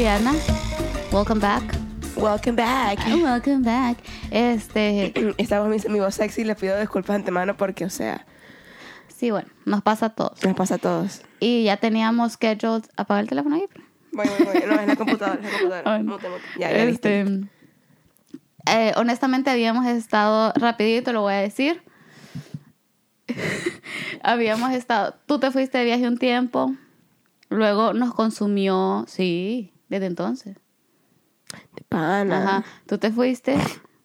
Juliana. Welcome back. Welcome back. Welcome back. Este, Esta voz, mi, voz sexy, les pido disculpas de antemano porque, o sea, sí, bueno, nos pasa a todos. nos pasa a todos. Y ya teníamos scheduled. Apaga el teléfono ahí. Voy, voy, voy. No, es la computadora, es la computadora. Ay, no. Mute, mute. Ya, ya, listo. Este, eh, honestamente habíamos estado, rapidito lo voy a decir. habíamos estado, tú te fuiste de viaje un tiempo, luego nos consumió, sí, desde entonces. De pana. Ajá, tú te fuiste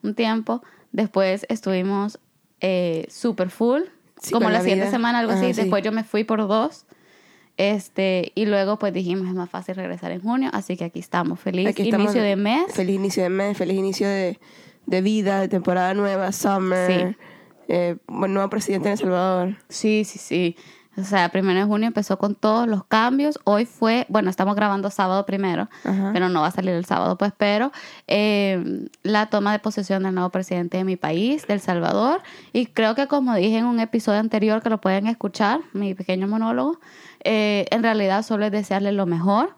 un tiempo, después estuvimos eh, super full, Sí, como la la siguiente semana, algo Ajá, así, sí. después yo me fui por dos. Este, y luego pues dijimos es más fácil regresar en junio, así que aquí estamos, feliz Aquí estamos. inicio de mes. Feliz inicio de mes, feliz inicio de, de vida, de temporada nueva, summer. Sí. Eh, bueno, nuevo presidente en El Salvador. Sí, sí, sí. O sea, primero de junio empezó con todos los cambios. Hoy fue, bueno, estamos grabando sábado primero, Ajá. pero no va a salir el sábado, pues, pero eh, la toma de posesión del nuevo presidente de mi país, del Salvador. Y creo que como dije en un episodio anterior que lo pueden escuchar, mi pequeño monólogo, eh, en realidad solo es desearle lo mejor.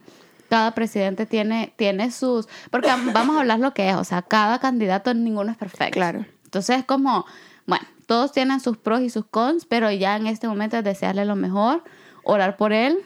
Cada presidente tiene, tiene sus... Porque vamos a hablar lo que es, o sea, cada candidato, ninguno es perfecto. Claro. Entonces es como, bueno, todos tienen sus pros y sus cons, pero ya en este momento es desearle lo mejor, orar por él,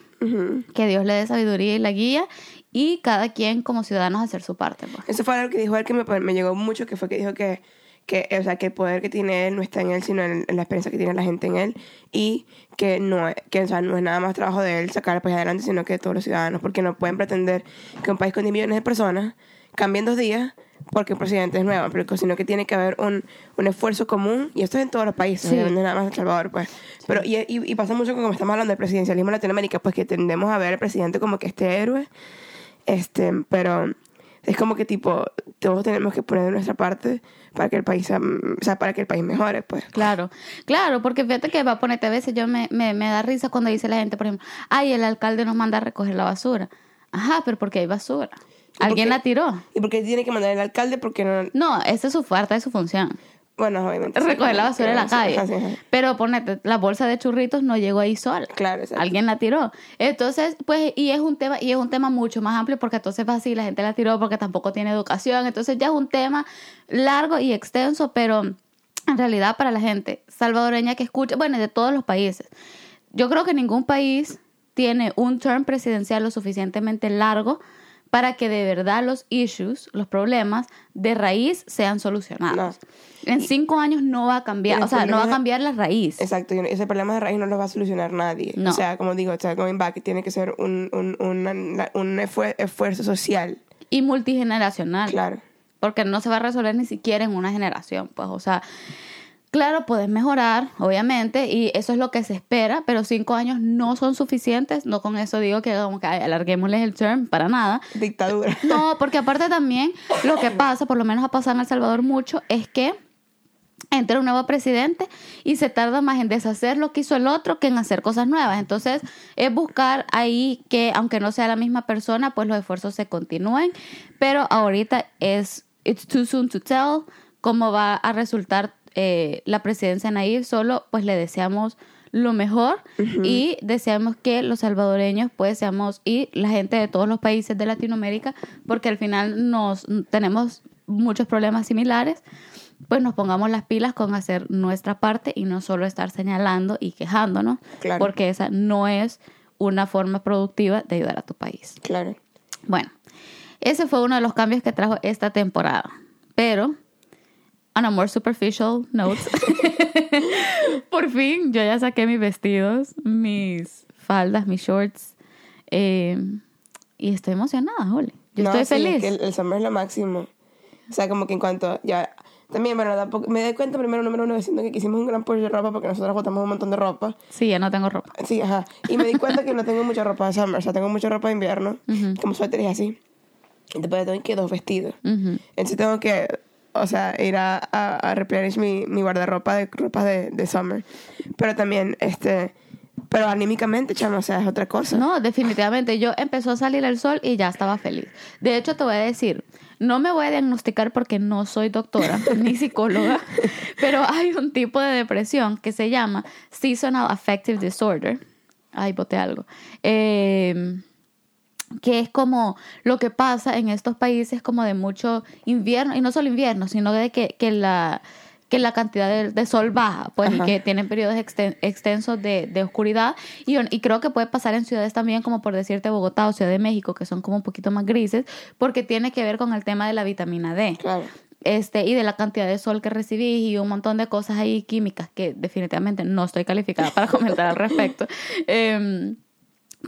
que Dios le dé sabiduría y la guía, y cada quien como ciudadanos hacer su parte. pues. Eso fue algo que dijo él que me, me llegó mucho, que fue que dijo que, que, o sea, que el poder que tiene él no está en él, sino en, en la experiencia que tiene la gente en él. Y que no es, que, o sea, no es nada más trabajo de él sacar el país adelante, sino que de todos los ciudadanos, porque no pueden pretender que un país con 10 millones de personas cambie en dos días porque el presidente es nuevo, pero sino que tiene que haber un, un esfuerzo común, y esto es en todos los países, Sí. no es nada más en El Salvador, pues. Pero, y, y, y pasa mucho como estamos hablando del presidencialismo en Latinoamérica, pues que tendemos a ver al presidente como que este héroe, este, pero es como que tipo, todos tenemos que poner de nuestra parte para que el país, sea- o sea, para que el país mejore, pues. Claro, claro, porque fíjate que va a ponerte a veces, yo me, me, me da risa cuando dice la gente, por ejemplo, ay, el alcalde nos manda a recoger la basura. Ajá, pero porque hay basura. ¿Y por Alguien la tiró. ¿Y por qué tiene que mandar el alcalde? Porque no, No, esa es su fuerza, es su función. bueno, obviamente. Recoger la basura en la calle. ajá, sí, ajá. Pero ponete, la bolsa de churritos no llegó ahí sola. Claro, exacto. Alguien la tiró. Entonces, pues, y es un tema, y es un tema mucho más amplio porque entonces va así, la gente la tiró porque tampoco tiene educación. Entonces ya es un tema largo y extenso, pero en realidad para la gente salvadoreña que escucha, bueno, de todos los países. Yo creo que ningún país tiene un term presidencial lo suficientemente largo para que de verdad los issues, los problemas de raíz sean solucionados. En cinco años no va a cambiar, o sea, no va a cambiar la raíz. Exacto, ese problema de raíz no lo va a solucionar nadie. No. O sea, como digo, o sea, going back, tiene que ser un, un, un esfuer- esfuerzo social. Y multigeneracional. Claro. porque no se va a resolver ni siquiera en una generación, pues, o sea, claro, puedes mejorar, obviamente, y eso es lo que se espera, pero cinco años no son suficientes, no con eso digo que como que alarguémosles el term, para nada. Dictadura. No, porque aparte también lo que pasa, por lo menos ha pasado en El Salvador mucho, es que entra un nuevo presidente y se tarda más en deshacer lo que hizo el otro que en hacer cosas nuevas. Entonces, es buscar ahí que, aunque no sea la misma persona, pues los esfuerzos se continúen. Pero ahorita es, it's too soon to tell cómo va a resultar eh, la presidencia de Nayib. Solo, pues le deseamos lo mejor y deseamos que los salvadoreños pues seamos y la gente de todos los países de Latinoamérica porque al final nos tenemos muchos problemas similares pues nos pongamos las pilas con hacer nuestra parte y no solo estar señalando y quejándonos, Claro. porque esa no es una forma productiva de ayudar a tu país. Claro. Bueno, ese fue uno de los cambios que trajo esta temporada. Pero, on a more superficial note, por fin yo ya saqué mis vestidos, mis faldas, mis shorts, eh, y estoy emocionada, Ole. Yo No, estoy sí, feliz. que el, el summer es lo máximo. O sea, como que en cuanto ya... También, bueno, tampoco, me doy cuenta primero, número uno, diciendo que hicimos un gran push de ropa porque nosotros botamos un montón de ropa. Sí, ya no tengo ropa. Sí, ajá. Y me di cuenta que no tengo mucha ropa de summer, o sea, tengo mucha ropa de invierno, como suéteres así. Y después tengo que dos vestidos. Ujú. Entonces tengo que, o sea, ir a, a, replenish mi, guardarropa de ropa de, de summer. Pero también, este... Pero anímicamente, chamo, o sea, es otra cosa. No, definitivamente. Yo empezó a salir el sol y ya estaba feliz. De hecho, te voy a decir, no me voy a diagnosticar porque no soy doctora ni psicóloga, pero hay un tipo de depresión que se llama Seasonal Affective Disorder. Ay, boté algo. Eh, que es como lo que pasa en estos países como de mucho invierno, y no solo invierno, sino de que, que la que la cantidad de, de sol baja, pues, y que tienen periodos exten- extensos de, de oscuridad. Y, y creo que puede pasar en ciudades también, como por decirte Bogotá o Ciudad de México, que son como un poquito más grises, porque tiene que ver con el tema de la vitamina D Claro. este y de la cantidad de sol que recibís y un montón de cosas ahí químicas que definitivamente no estoy calificada para comentar al respecto. Em,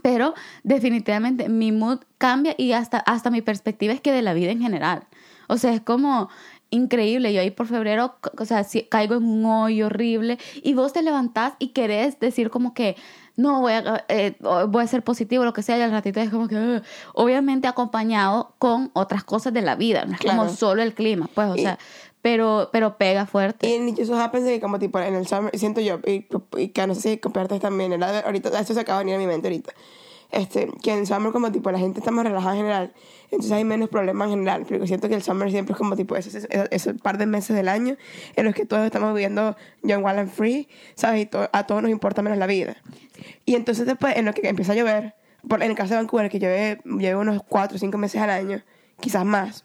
pero definitivamente mi mood cambia y hasta, hasta mi perspectiva es que de la vida en general. O sea, es como increíble. Yo ahí por febrero, o sea, caigo en un hoyo horrible y vos te levantás y querés decir como que no voy a, eh, voy a ser positivo, lo que sea, y al ratito es como que, "Ugh". obviamente acompañado con otras cosas de la vida, no es como Claro. solo el clima, pues, o Y- sea, pero, pero pega fuerte. Y en Just Happens que como tipo en el summer, siento yo, y, y que no sé si compartes también, el ahorita, esto se acaba de venir a mi mente ahorita, este, que en summer como tipo la gente está más relajada en general, entonces hay menos problemas en general, porque siento que el summer siempre es como tipo esos, esos, esos par de meses del año en los que todos estamos viviendo young, wild and free, ¿sabes? Y to- a todos nos importa menos la vida. Y entonces después, en lo que empieza a llover, por, en el caso de Vancouver, que llueve, llueve unos 4 o 5 meses al año, quizás más,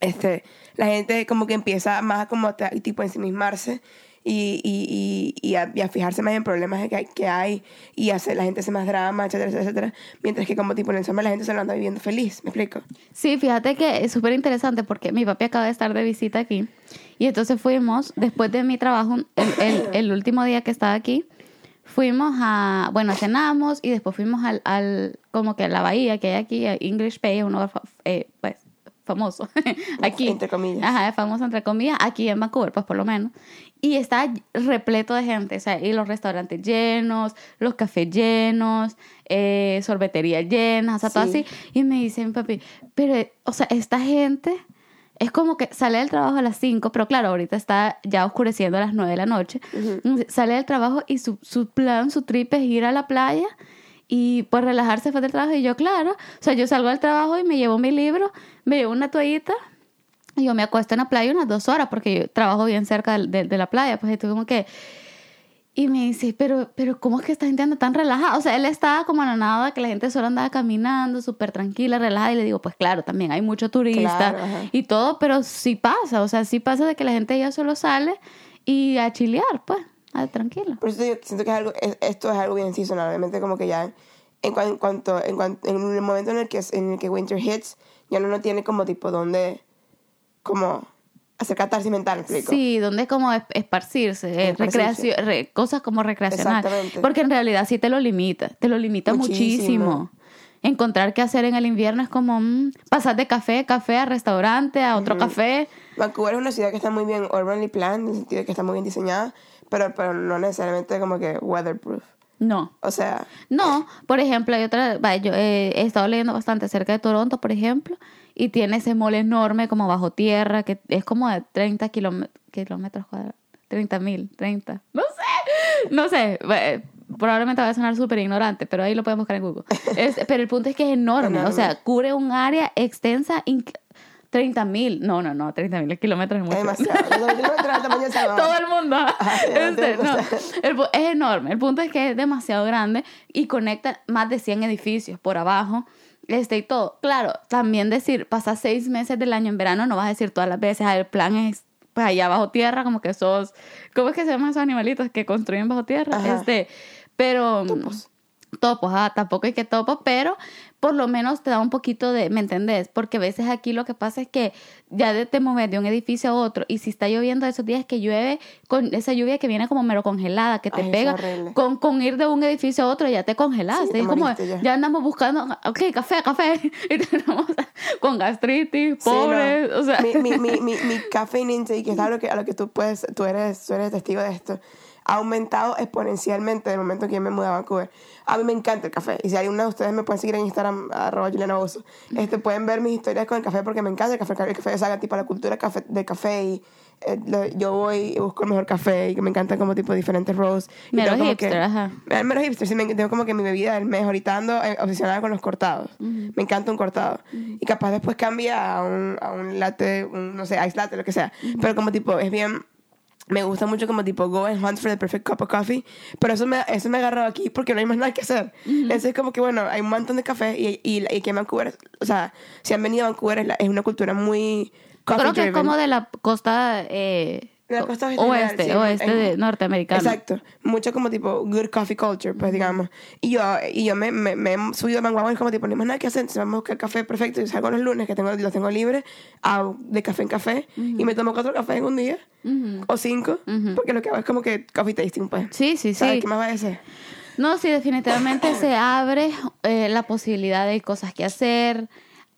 este, la gente como que empieza más como a tipo ensimismarse y, y, y, a, y a fijarse más en problemas que hay, que hay y hace, la gente hace más drama, etcétera, etcétera. Mientras que como tipo en el summer la gente se lo anda viviendo feliz, ¿me explico? Sí, fíjate que es súper interesante porque mi papi acaba de estar de visita aquí y entonces fuimos, después de mi trabajo, el, el, el último día que estaba aquí, fuimos a, bueno, cenamos y después fuimos al, al como que a la bahía que hay aquí, a English Bay, un lugar fa- eh, pues, famoso aquí. Entre comillas. Ajá, es famoso entre comillas, aquí en Vancouver, pues por lo menos. Y está repleto de gente, o sea, y los restaurantes llenos, los cafés llenos, eh, sorbeterías llenas, o sea, todo Sí. así. Y me dice mi papi, pero, o sea, esta gente es como que sale del trabajo a las 5, pero claro, ahorita está ya oscureciendo a las 9 de la noche. Sale del trabajo y su, su plan, su trip es ir a la playa y pues relajarse después del trabajo. Y yo, claro, o sea, yo salgo del trabajo y me llevo mi libro, me llevo una toallita y yo me acuesto en la playa unas dos horas porque yo trabajo bien cerca de, de- de la playa. Pues estoy como que... Y me dice, pero, pero ¿cómo es que esta gente anda tan relajada? O sea, él estaba como anonado que la gente solo andaba caminando, súper tranquila, relajada. Y le digo, pues claro, también hay mucho turista Claro, y todo, pero sí pasa. O sea, sí pasa de que la gente ya solo sale y a chilear, pues, a tranquila. Por eso yo siento que es algo, es- esto es algo bien seasonal, obviamente como que ya en, cua- en cuanto, en, cuan- en el momento en el que en el que winter hits, ya uno no tiene como tipo donde como hacer catarsis mental. Sí, donde es como es- esparcirse, eh, Esparcirse. recreación, re- cosas como recreacional. Exactamente. Porque en realidad sí te lo limita, te lo limita muchísimo. Muchísimo. Encontrar qué hacer en el invierno es como mm, pasar de café, café a restaurante, a otro café. Vancouver es una ciudad que está muy bien urbanly planned, en el sentido de que está muy bien diseñada, pero, pero no necesariamente como que weatherproof. No. O sea, No, por ejemplo, hay otra, yo eh, he estado leyendo bastante acerca de Toronto, por ejemplo, y tiene ese mole enorme como bajo tierra, que es como de 30 kilómet- kilómetros cuadrados, 30 mil, 30, no sé, no sé, eh, probablemente va a sonar súper ignorante, pero ahí lo podemos buscar en Google. Es- pero el punto es que es enorme, o sea, Enorme. cubre un área extensa, inc- 30 mil, no, no, no, 30 mil kilómetros es mucho. es demasiado. Kilómetros. Todo el mundo. Sí, Este, no, el es enorme. El punto es que es demasiado grande y conecta más de 100 edificios por abajo. Este y todo. Claro, también decir, pasas seis meses del año en verano, no vas a decir todas las veces, ah, el plan es pues allá bajo tierra, como que sos, ¿cómo es que se llaman esos animalitos que construyen bajo tierra? Ajá. Este, pero Topos. topos, ah, tampoco hay que topos, pero por lo menos te da un poquito de, ¿me entendés? Porque a veces aquí lo que pasa es que ya te mueves de un edificio a otro y si está lloviendo esos días que llueve, con esa lluvia que viene como mero congelada, que te Ay, pega, con, con ir de un edificio a otro ya te congelaste. Sí, te es como, moriste ya. ya. andamos buscando, ok, café, café, y tenemos con gastritis, Sí, no. pobres, o sea... mi, mi, mi, mi, mi caffeine intake, que es a lo que, a lo que tú puedes, tú eres, tú eres testigo de esto, ha aumentado exponencialmente desde el momento que yo me mudé a Vancouver. A mí me encanta el café. Y si alguna de ustedes me pueden seguir en Instagram, arroba Juliana Bozo, este, pueden ver mis historias con el café porque me encanta el café. El café, o sea, tipo la cultura café, del café y eh, lo- yo voy y busco el mejor café y que me encantan como tipo diferentes rows. Y Mero hipster, que- ajá. Mero hipster, sí, me, tengo como que mi bebida del mes, ahorita ando eh, obsesionada con los cortados. Me encanta un cortado. Y capaz después cambia a un, a un latte, un, no sé, ice latte, lo que sea. Pero como tipo, es bien me gusta mucho como tipo go and hunt for the perfect cup of coffee, pero eso me, eso me ha agarrado aquí porque no hay más nada que hacer. Entonces es como que, bueno, hay un montón de café y, y, y que Vancouver, o sea, si han venido a Vancouver es, la- es una cultura muy coffee Creo que es como de la costa, eh, La costa oeste oeste, general, oeste de norteamericano. Exacto, mucho como tipo good coffee culture, pues digamos. Y yo, y yo me, me, me he subido a Manguaguan como tipo, no hay más nada que hacer, entonces vamos a buscar café perfecto. Y salgo los lunes que tengo, los tengo libres, hago de café en café y me tomo cuatro cafés en un día o cinco, porque lo que hago es como que coffee tasting, pues. Sí, sí, ¿Sabes sí. qué más va a decir? No, sí, definitivamente se abre eh, la posibilidad de cosas que hacer,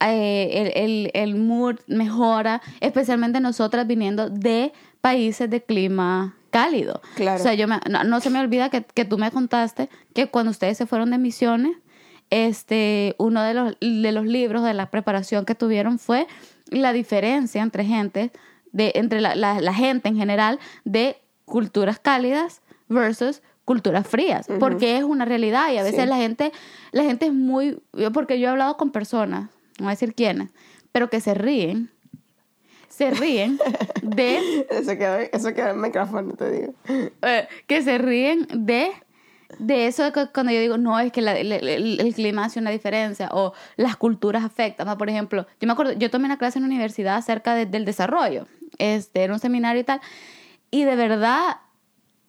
eh, el, el, el mood mejora, especialmente nosotras viniendo de países de clima cálido. Claro. O sea, yo me- no, no se me olvida que, que tú me contaste que cuando ustedes se fueron de misiones, este, uno de los, de los libros de la preparación que tuvieron fue la diferencia entre gente, de, entre la, la- la gente en general, de culturas cálidas versus culturas frías, porque es una realidad y a veces Sí. la gente, la gente es muy, porque yo he hablado con personas, no voy a decir quiénes, pero que se ríen, se ríen de Eso queda, eso queda en el micrófono, te digo. eh, que se ríen de de eso de cuando yo digo no es que la- el, el- el clima hace una diferencia o las culturas afectan por ejemplo yo me acuerdo yo tomé una clase en la universidad acerca de- del desarrollo este era un seminario y tal y de verdad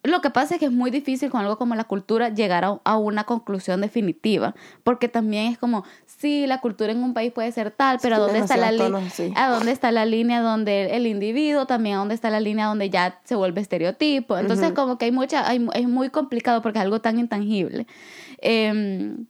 lo que pasa es que es muy difícil con algo como la cultura llegar a, a una conclusión definitiva, porque también es como, sí, la cultura en un país puede ser tal, pero ¿a dónde está la tonos, sí. ¿A dónde está la línea donde el individuo, también a dónde está la línea donde ya se vuelve estereotipo? Entonces, como que hay mucha, hay, es muy complicado porque es algo tan intangible. Em,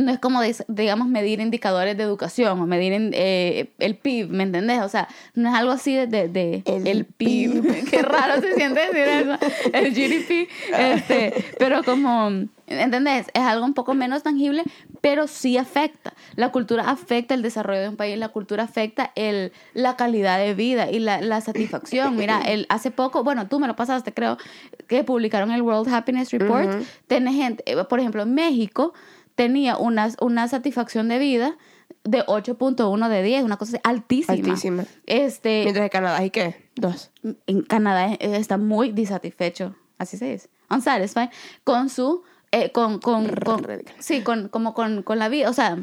no es como, digamos, medir indicadores de educación o medir en- eh, el PIB, ¿me entendés? O sea, no es algo así de... de- de- El el, PIB. Qué raro se siente decir eso. El GDP. Este, pero como, ¿entendés? Es algo un poco menos tangible, pero sí afecta. La cultura afecta el desarrollo de un país, la cultura afecta el, la calidad de vida y la, la satisfacción. Mira, el, hace poco, bueno, tú me lo pasaste, creo, que publicaron el World Happiness Report. Tiene gente, eh, por ejemplo, en México tenía una, una satisfacción de vida de 8.1 de 10, una cosa altísima. Altísima. Este, Mientras que Canadá, ¿y qué? Dos. en Canadá eh, está muy disatisfecho, así se dice, unsatisfied, con su, eh, con, con, sí, con, como con, con la vida, o sea,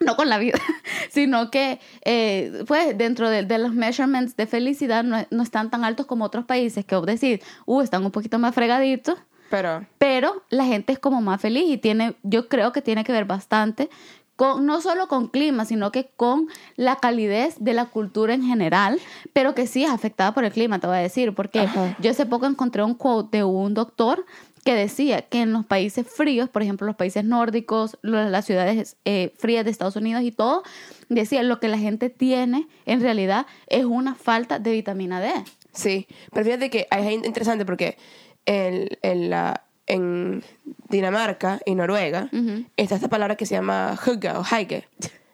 no con la vida, sino que, eh, pues, dentro de, de los measurements de felicidad no, no están tan altos como otros países, que vos decís, uh, están un poquito más fregaditos, Pero, pero la gente es como más feliz y tiene, yo creo que tiene que ver bastante con, no solo con clima, sino que con la calidez de la cultura en general, pero que sí es afectada por el clima, te voy a decir, porque Ajá. yo hace poco encontré un quote de un doctor que decía que en los países fríos, por ejemplo, los países nórdicos, las ciudades eh, frías de Estados Unidos y todo, decía lo que la gente tiene en realidad es una falta de vitamina D. sí. Pero fíjate que es interesante porque el, el, la- en Dinamarca y Noruega está esta palabra que se llama hugge o hige.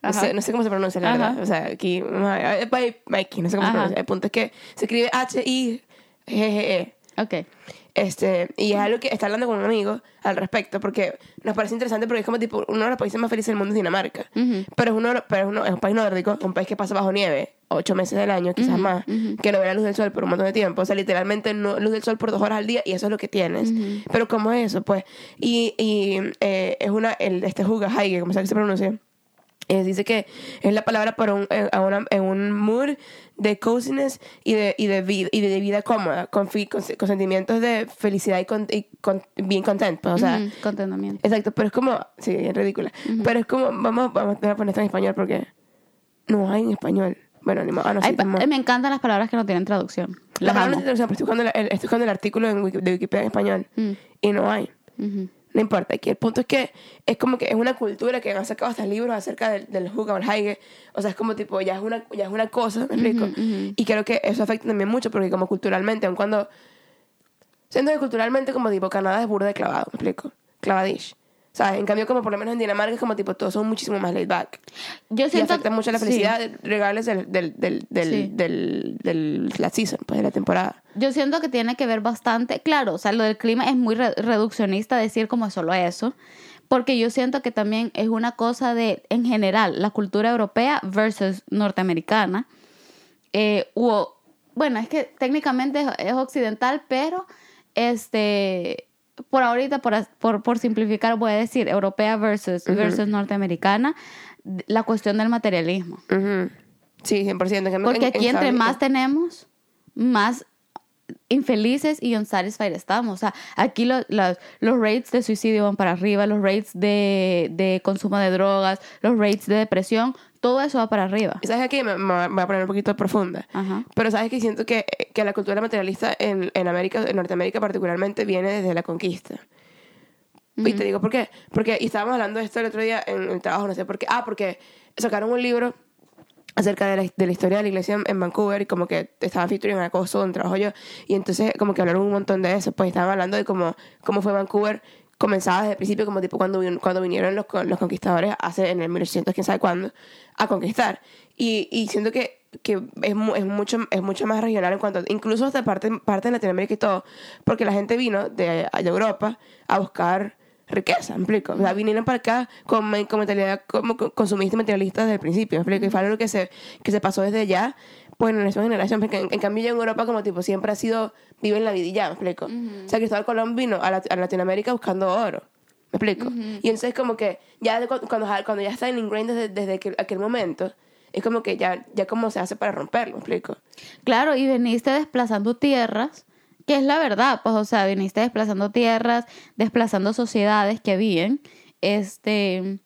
No sé, no sé cómo se pronuncia, la Ajá. verdad. O sea, aquí, eh, by Mikey, no sé cómo se pronuncia. El punto es que se escribe H-I-G-G-E. Ok. Este, y es algo que está hablando con un amigo al respecto, porque nos parece interesante porque es como tipo, uno de los países más felices del mundo es Dinamarca. Pero, es, uno, pero es, uno- es un país nórdico, un país que pasa bajo nieve ocho meses del año, quizás más, que no ve la luz del sol por un montón de tiempo. O sea, literalmente no luz del sol por dos horas al día y eso es lo que tienes. Pero ¿cómo es eso? Pues, y, y eh, es una, el, este Huga Haige, como sea que se pronuncia, eh, dice que es la palabra para un, eh, a una- en un mood de coziness y de, y de, vida, y de vida cómoda, con, fi- con, con sentimientos de felicidad y, con, y con- bien contento. o sea, Ujú, contentamiento. exacto, pero es como, sí, es ridícula. Pero es como, vamos, vamos a poner esto en español porque no hay en español. Bueno, ni modo. Ah, no, sí, Ay, modo. me encantan las palabras que no tienen traducción. La Las palabra no amo. tiene traducción, pero estoy buscando, el, estoy buscando el artículo en de Wikipedia en español Mm. y no hay. Ujú. No importa, aquí el punto es que es como que es una cultura que han sacado hasta libros acerca del, del Hugga o el. O sea, es como tipo, ya es una, ya es una cosa, ¿me explico? Y creo que eso afecta también mucho porque como culturalmente, aun cuando... Siento que culturalmente como tipo Canadá es burda de clavado, ¿me explico? Clavadish. O sea, en cambio como por lo menos en Dinamarca es como tipo todos son muchísimo más laid back. Yo Y siento afecta mucho la sí. felicidad regales del, del, del, del, Sí. del, del- la season, pues de la temporada. Yo siento que tiene que ver bastante, claro, o sea, lo del clima es muy re- reduccionista decir como solo eso, porque yo siento que también es una cosa de, en general, la cultura europea versus norteamericana, eh, u bueno, es que técnicamente es, es occidental, pero este, por ahorita, por, por, por simplificar, voy a decir europea versus, versus norteamericana, la cuestión del materialismo. Ujú. Sí, 100%. En cambio, Porque aquí entre más tenemos, más infelices y unsatisfied estamos. O sea, aquí lo- los- los rates de suicidio van para arriba, los rates de, de consumo de drogas, los rates de depresión, todo eso va para arriba. ¿Sabes aquí? Me, me voy a poner un poquito profunda. Ajá. Pero sabes que siento que, que la cultura materialista en, en América, en Norteamérica particularmente, viene desde la conquista. Y te digo por qué. Porque, y estábamos hablando de esto el otro día en el trabajo, no sé por qué. Ah, porque sacaron un libro acerca de la, de la historia de la iglesia en, en Vancouver y como que estaban featuring en acoso donde trabajo yo. Y entonces como que hablaron un montón de eso. Pues estaban hablando de cómo, cómo fue Vancouver comenzaba desde el principio como tipo cuando, cuando vinieron los, los conquistadores hace en el 1800, quién sabe cuándo, a conquistar. Y, y siento que, que es, mu- es, mucho, es mucho más regional en cuanto, incluso hasta parte, parte de Latinoamérica y todo, porque la gente vino de, de Europa a buscar riqueza, ¿me explico? O sea, vinieron para acá con, con mentalidad como con- consumista y materialista desde el principio, ¿me explico? Y fue algo que se, que se pasó desde ya, pues en nuestra generación, porque en, en cambio ya en Europa como tipo siempre ha sido, vive en la vida y ya, ¿me explico? O sea, Cristóbal Colón vino a, a Latinoamérica buscando oro, ¿me explico? Y entonces como que ya de cuando, cuando ya está en ingrained desde, desde aquel, aquel momento, es como que ya, ya como se hace para romperlo, ¿me explico? Claro, y veniste desplazando tierras, que es la verdad, pues, o sea, viniste desplazando tierras, desplazando sociedades que viven, este,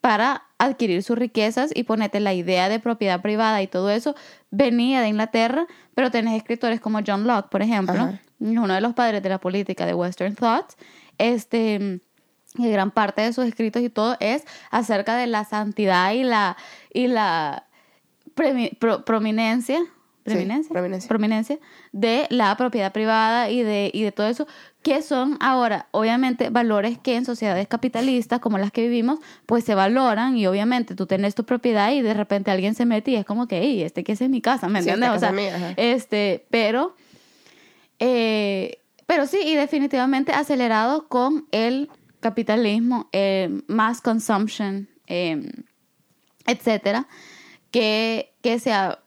para adquirir sus riquezas y ponerte la idea de propiedad privada y todo eso venía de Inglaterra, pero tenés escritores como John Locke, por ejemplo, Ajá. uno de los padres de la política de Western Thought, este, y gran parte de sus escritos y todo es acerca de la santidad y la, y la pro- prominencia, preeminencia, prominencia. prominencia de la propiedad privada y de, y de todo eso, que son ahora, obviamente, valores que en sociedades capitalistas como las que vivimos, pues se valoran y obviamente tú tenés tu propiedad y de repente alguien se mete y es como que, hey, este que es mi casa, ¿me Sí, entiendes? o sea, mía, este, pero, eh, pero sí, y definitivamente acelerado con el capitalismo, eh, mass consumption, eh, etcétera, que, que se ha,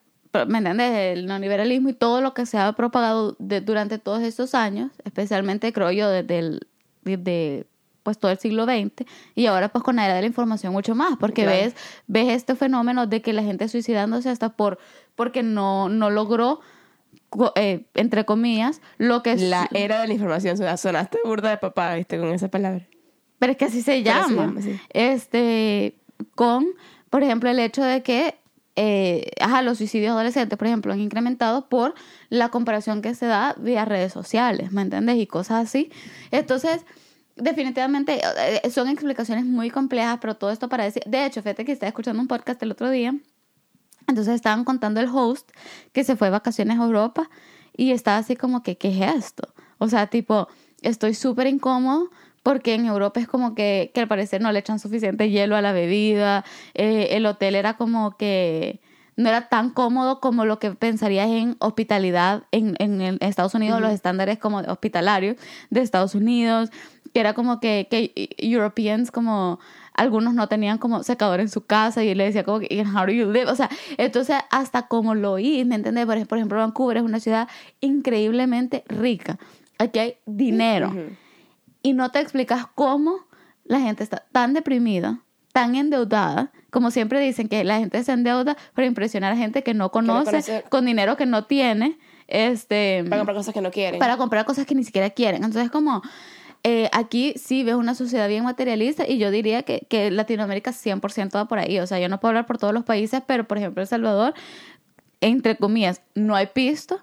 ¿me entiendes? El neoliberalismo y todo lo que se ha propagado de- durante todos estos años, especialmente creo yo desde el, desde, pues todo el siglo XX y ahora pues con la era de la información mucho más, porque Claro. ves, ves este fenómeno de que la gente suicidándose hasta por, porque no, no logró, eh, entre comillas, lo que La era de la información, sonaste burda de papá, viste, con esa palabra. Pero es que así se Pero se llama. llama, sí. Este, con, por ejemplo, el hecho de que eh, ajá, los suicidios adolescentes, por ejemplo, han incrementado por la comparación que se da vía redes sociales, ¿me entiendes? Y cosas así. Entonces, definitivamente eh, son explicaciones muy complejas, pero todo esto para decir, de hecho, fíjate que estaba escuchando un podcast el otro día, entonces estaban contando el host que se fue de vacaciones a Europa y estaba así como que, ¿qué es esto? O sea, tipo, estoy súper incómodo porque en Europa es como que, que al parecer no le echan suficiente hielo a la bebida, eh, el hotel era como que no era tan cómodo como lo que pensarías en hospitalidad en, en, el- Estados Unidos, los estándares como hospitalarios de Estados Unidos, que era como que, que Europeans como algunos no tenían como secador en su casa y él le decía como que, "And how do you live? O sea, entonces hasta como lo oí, ¿me entiendes? Por ej- por ejemplo, Vancouver es una ciudad increíblemente rica. Aquí hay dinero. Y no te explicas cómo la gente está tan deprimida, tan endeudada, como siempre dicen que la gente se endeuda para impresionar a gente que no conoce, con dinero que no tiene, este, Para comprar cosas que no quieren. para comprar cosas que ni siquiera quieren. Entonces, como eh, aquí sí ves una sociedad bien materialista y yo diría que, que Latinoamérica 100% va por ahí. O sea, yo no puedo hablar por todos los países, pero por ejemplo, El Salvador, entre comillas, no hay pisto.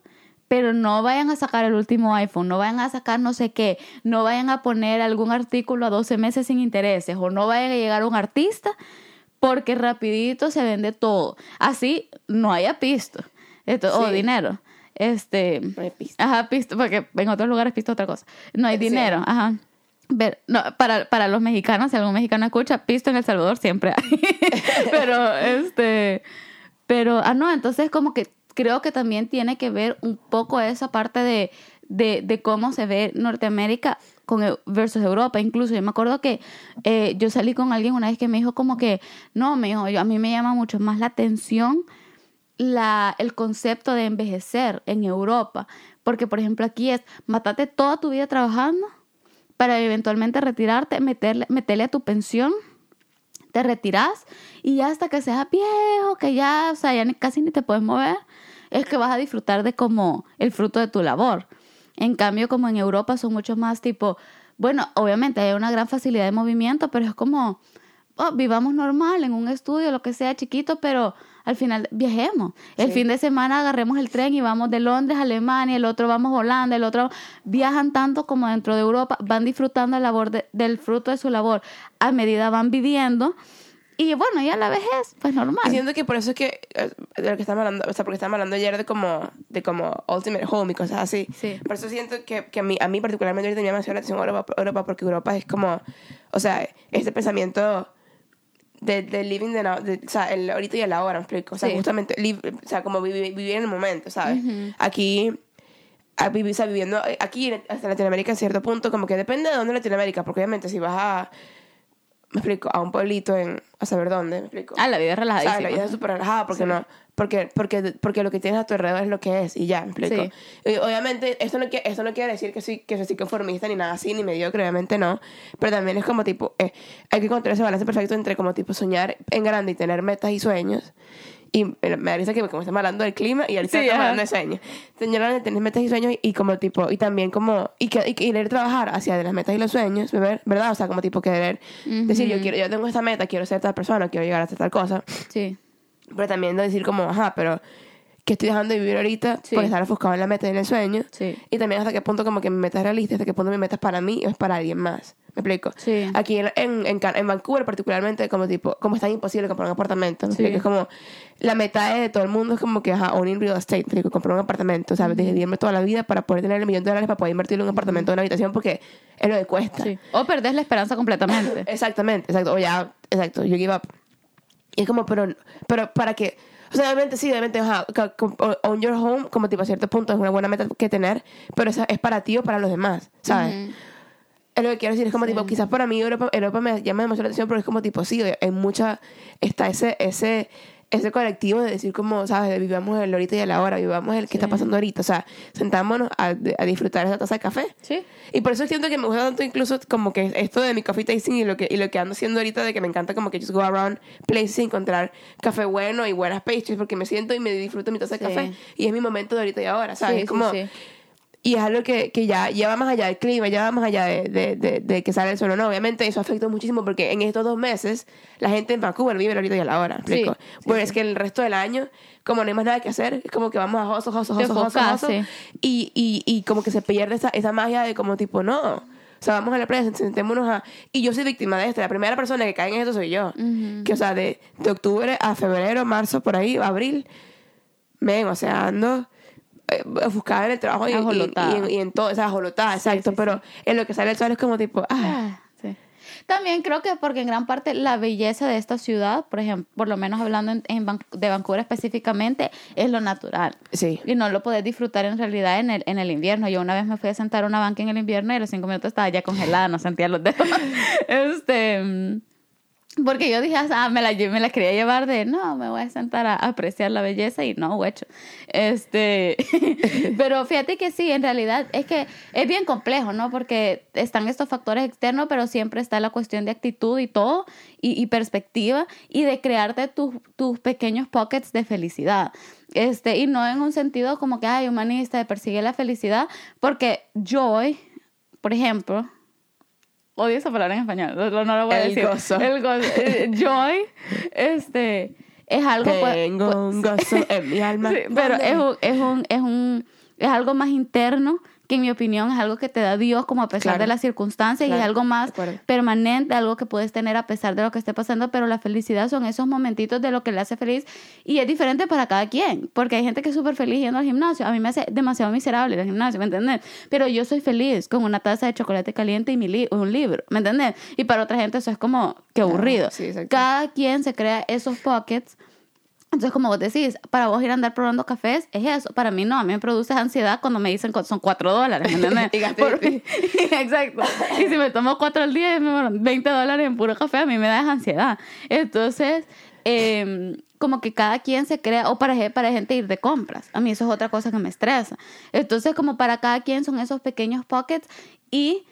Pero no vayan a sacar el último iPhone, no vayan a sacar no sé qué, no vayan a poner algún artículo a 12 meses sin intereses o no vayan a llegar a un artista porque rapidito se vende todo. Así no haya pisto Esto, o dinero. Este, No pista. Ajá, pisto, porque en otros lugares pisto otra cosa. No hay Sí. dinero, ajá. Ver, no, para, para los mexicanos, si algún mexicano escucha, pisto en El Salvador siempre hay. pero, este, pero, ah, no, entonces como que creo que también tiene que ver un poco esa parte de, de, cómo se ve Norteamérica con Eu- versus Europa. Incluso yo me acuerdo que eh, yo salí con alguien una vez que me dijo como que, no, me dijo, yo, a mí me llama mucho más la atención la, el concepto de envejecer en Europa. Porque, por ejemplo, aquí es, matate toda tu vida trabajando para eventualmente retirarte, meterle, meterle a tu pensión, te retiras y ya hasta que seas viejo, que ya, o sea, ya casi ni te puedes mover, es que vas a disfrutar de como el fruto de tu labor. En cambio, como en Europa son mucho más tipo, bueno, obviamente hay una gran facilidad de movimiento, pero es como, oh, vivamos normal en un estudio, lo que sea chiquito, pero al final viajemos. El fin de semana agarremos el tren y vamos de Londres a Alemania, el otro vamos a Holanda, el otro viajan tanto como dentro de Europa, van disfrutando el labor del fruto de su labor a medida van viviendo. Y bueno, ya la vejez, pues normal. Y siento que por eso es que, eh, de lo que estamos hablando, o sea, porque estamos hablando ayer de como, de como Ultimate Home y cosas así. Sí. Por eso siento que, que a, mí, a mí particularmente ahorita me llama la atención Europa, Europa, porque Europa es como, o sea, este pensamiento de, de living the now, de, o sea, el ahorita y el ahora, me explico. O sea, Sí. justamente, live- o sea, como vivir, vivir en el momento, ¿sabes? Aquí, a vivir, o sea, viviendo, aquí hasta Latinoamérica en cierto punto, como que depende de dónde Latinoamérica, porque obviamente si vas a, me explico, a un pueblito en, a saber dónde, me explico. Ah, la vida es relajadísima. la vida es súper relajada porque no porque, porque, porque lo que tienes a tu alrededor es lo que es y ya, ¿me explico? Sí. Y obviamente, esto no, esto no quiere decir que soy, que soy conformista ni nada así, ni mediocre, obviamente no. Pero también es como tipo, eh, hay que encontrar ese balance perfecto entre como tipo soñar en grande y tener metas y sueños. Y me da risa que como estamos hablando del clima y ahorita Sí, estamos ajá. hablando de sueños. Tener, tener metas y sueños y como tipo, y también como, y, que, y querer trabajar hacia de las metas y los sueños, ¿ver- ¿verdad? O sea, como tipo querer decir, yo quiero yo tengo esta meta, quiero ser tal persona, quiero llegar a hacer tal cosa. Sí. Pero también de decir como, ajá, pero que estoy dejando de vivir ahorita Sí. por estar enfocado en la meta y en el sueño. Sí. Y también hasta qué punto como que mi meta es realista, hasta qué punto mi meta es para mí o es para alguien más. ¿Me explico? Sí. Aquí en, en, en, Can- en Vancouver particularmente como tipo, como es tan imposible comprar un apartamento. ¿me Sí. explico? Es como, la meta de todo el mundo es como que, ajá, owning real estate, ¿me explico? comprar un apartamento, o sea, dividirme toda la vida para poder tener el millón de dólares para poder invertir en un apartamento, en una habitación porque es lo que cuesta. O perdés la esperanza completamente. Exactamente, exacto. O ya, exacto, you give up. Y es como, pero, pero para que, o sea, obviamente sí, obviamente, ajá, ca- com- o- own your home, como tipo a cierto punto es una buena meta que tener, pero esa es para ti o para los demás, ¿sabes? Es lo que quiero decir, es como tipo, quizás para mí Europa, Europa me llama demasiado la atención, pero es como tipo, sí, en mucha, está ese, ese, ese colectivo de decir como, ¿sabes? Vivamos el ahorita y el ahora, vivamos el que está pasando ahorita, o sea, sentámonos a, a disfrutar esa taza de café. Sí. Y por eso siento que me gusta tanto incluso como que esto de mi coffee tasting y lo que, y lo que ando haciendo ahorita de que me encanta como que just go around places y encontrar café bueno y buenas pastries porque me siento y me disfruto mi taza de Sí. café y es mi momento de ahorita y ahora, ¿sabes? Sí, Es como, sí. Y es algo que, que ya, ya va más allá del clima, ya va más allá de, de, de, de que sale el sol o no. Obviamente eso afecta muchísimo porque en estos dos meses la gente en Vancouver vive el ahorita y a la hora. Sí, sí, Bueno, es que el resto del año, como no hay más nada que hacer, es como que vamos a enfocas, joso, sí. y, y, y como que se pierde esa, esa magia de como tipo, no. O sea, vamos a la playa, sentémonos a... Y yo soy víctima de esto. La primera persona que cae en esto soy yo. Que, o sea, de, de octubre a febrero, marzo, por ahí, abril, men, o sea, ando eh, ofuscada en el trabajo y, y, y en, y en todo, o sea, ajolotada, exacto. sí, pero en lo que sale el sol es como tipo, ah, Ah, sí. También creo que porque en gran parte la belleza de esta ciudad, por ejemplo, por lo menos hablando en, en Van- de Vancouver específicamente, es lo natural. sí. Y no lo podés disfrutar en realidad en el, en el invierno. Yo una vez me fui a sentar a una banca en el invierno y a los cinco minutos estaba ya congelada, no sentía los dedos. este, mm, porque yo dije, ah, me la, me la quería llevar de, no, me voy a sentar a, a apreciar la belleza y no, hecho. Este, pero fíjate que sí, en realidad es que es bien complejo, ¿no? Porque están estos factores externos, pero siempre está la cuestión de actitud y todo, y, y perspectiva, y de crearte tus, tus pequeños pockets de felicidad. Este, y no en un sentido como que, ay, humanista, de persigue la felicidad, porque joy, por ejemplo, odio esa palabra en español, no, no lo voy a El decir. gozo. El gozo. Eh, Joy, este, es algo... pues- Tengo pues- un gozo en mi alma. Sí, pero es un, es un, es un, es algo más interno que en mi opinión es algo que te da Dios como a pesar Claro. de las circunstancias y Claro, es algo más permanente, algo que puedes tener a pesar de lo que esté pasando, pero la felicidad son esos momentitos de lo que le hace feliz y es diferente para cada quien, porque hay gente que es súper feliz yendo al gimnasio, a mí me hace demasiado miserable al gimnasio, ¿me entiendes? Pero yo soy feliz con una taza de chocolate caliente y mi li- un libro, ¿me entiendes? Y para otra gente eso es como que aburrido. sí. Cada quien se crea esos pockets entonces, como vos decís, para vos ir a andar probando cafés, es eso. Para mí no, a mí me produce ansiedad cuando me dicen que son cuatro dólares, ¿me entiendes? Exacto. Y si me tomo cuatro al día, y me van 20 dólares en puro café, a mí me da ansiedad. Entonces, em, como que cada quien se crea, o para, para gente ir de compras. A mí eso es otra cosa que me estresa. Entonces, como para cada quien son esos pequeños pockets y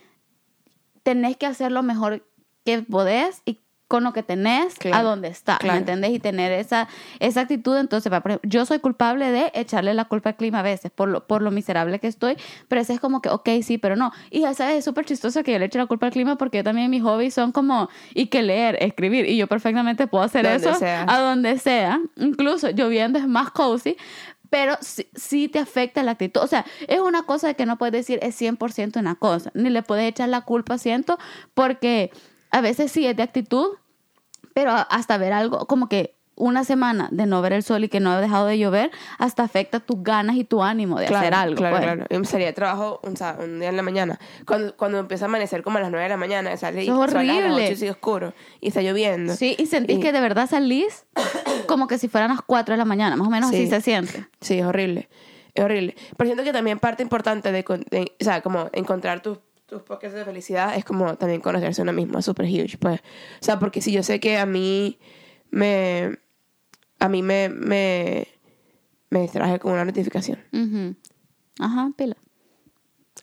tenés que hacer lo mejor que podés y con lo que tenés a donde está, ¿me entendés? Y tener esa, esa actitud. Entonces, yo soy culpable de echarle la culpa al clima a veces por lo, por lo miserable que estoy, pero ese es como que, ok, sí, pero no. Y ya sabes, es súper chistoso que yo le eche la culpa al clima porque yo también mis hobbies son como, y que leer, escribir, y yo perfectamente puedo hacer eso a donde sea. Incluso lloviendo es más cozy, pero sí, te afecta la actitud. O sea, es una cosa de que no puedes decir es 100% una cosa, ni le puedes echar la culpa, siento, porque a veces sí es de actitud, pero hasta ver algo, como que una semana de no ver el sol y que no ha dejado de llover, hasta afecta tus ganas y tu ánimo de hacer algo. Claro, pues. claro. Yo de trabajo un, un, día en la mañana. Cuando, cuando empieza a amanecer como a las 9 de la mañana, sale es horrible. y oscuro y está lloviendo. Sí, y sentís que de verdad salís como que si fueran las 4 de la mañana, más o menos así se siente. Sí, es horrible. Es horrible. Pero siento que también parte importante de, de o sea, como encontrar tus tus pockets de felicidad es como también conocerse a uno mismo, es súper huge, pues. O sea, porque si yo sé que a mí me... A mí me... Me, me distraje con una notificación. Ajá, pila.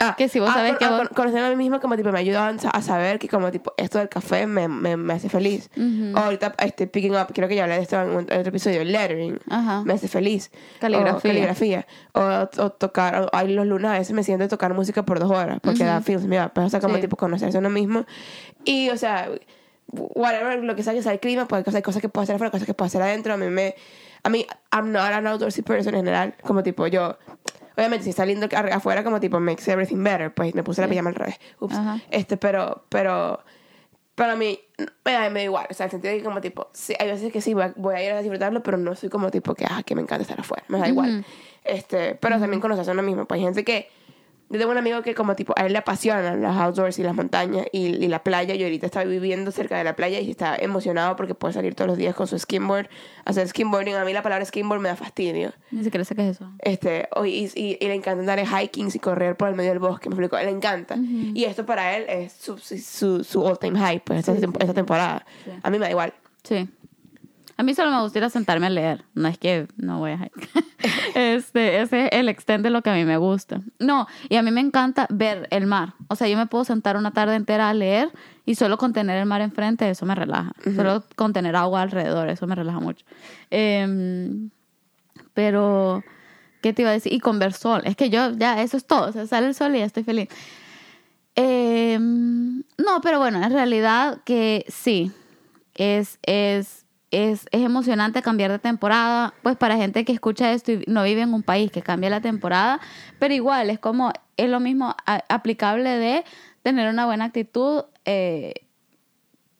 Ah, que si vos ah, sabés que ah, conocerme a mí misma como tipo me ayuda a saber que como tipo esto del café me, me, me hace feliz. o ahorita este picking up, creo que ya hablé de esto en, otro episodio, lettering, me hace feliz. Caligrafía. O, caligrafía. O, tocar, o, hay los lunes a veces me siento a tocar música por dos horas porque da feels, mira, pero o sea, como tipo conocerse a uno mismo. Y o sea, whatever, lo que sea que sea el clima, pues hay cosas que puedo hacer afuera, cosas que puedo hacer adentro. A mí me, a mí, I'm not an outdoorsy person en general, como tipo yo Obviamente, si está lindo afuera, como tipo, makes everything better, pues me puse la pijama al revés. Ups. Este, pero, pero, para mí, me da, me da igual. O sea, el sentido de que, como tipo, sí, hay veces que sí, voy a, ir a disfrutarlo, pero no soy como tipo que, ah, que me encanta estar afuera. Me da igual. Este, pero también conoces a uno mismo. Pues hay gente que yo tengo un amigo que como tipo, a él le apasionan los outdoors y las montañas y, y, la playa. Y ahorita está viviendo cerca de la playa y está emocionado porque puede salir todos los días con su skimboard, hacer skimboarding. A mí la palabra skimboard me da fastidio. Ni siquiera sé qué es eso. Este, y, y, y le encanta andar en hiking y correr por el medio del bosque, me explico. Le encanta. Y esto para él es su, su, su all-time high, pues, esta, esta temporada. A mí me da igual. Sí. A mí solo me gusta ir a sentarme a leer. No es que no voy a... este, ese es el extent de lo que a mí me gusta. No, y a mí me encanta ver el mar. O sea, yo me puedo sentar una tarde entera a leer y solo con tener el mar enfrente, eso me relaja. Solo con tener agua alrededor, eso me relaja mucho. Em, pero, ¿qué te iba a decir? Y con ver sol. Es que yo, ya, eso es todo. O sea, sale el sol y ya estoy feliz. Em, no, pero bueno, en realidad que sí. Es, es es, es, emocionante cambiar de temporada, pues para gente que escucha esto y no vive en un país que cambia la temporada, pero igual es como, es lo mismo aplicable de tener una buena actitud, eh,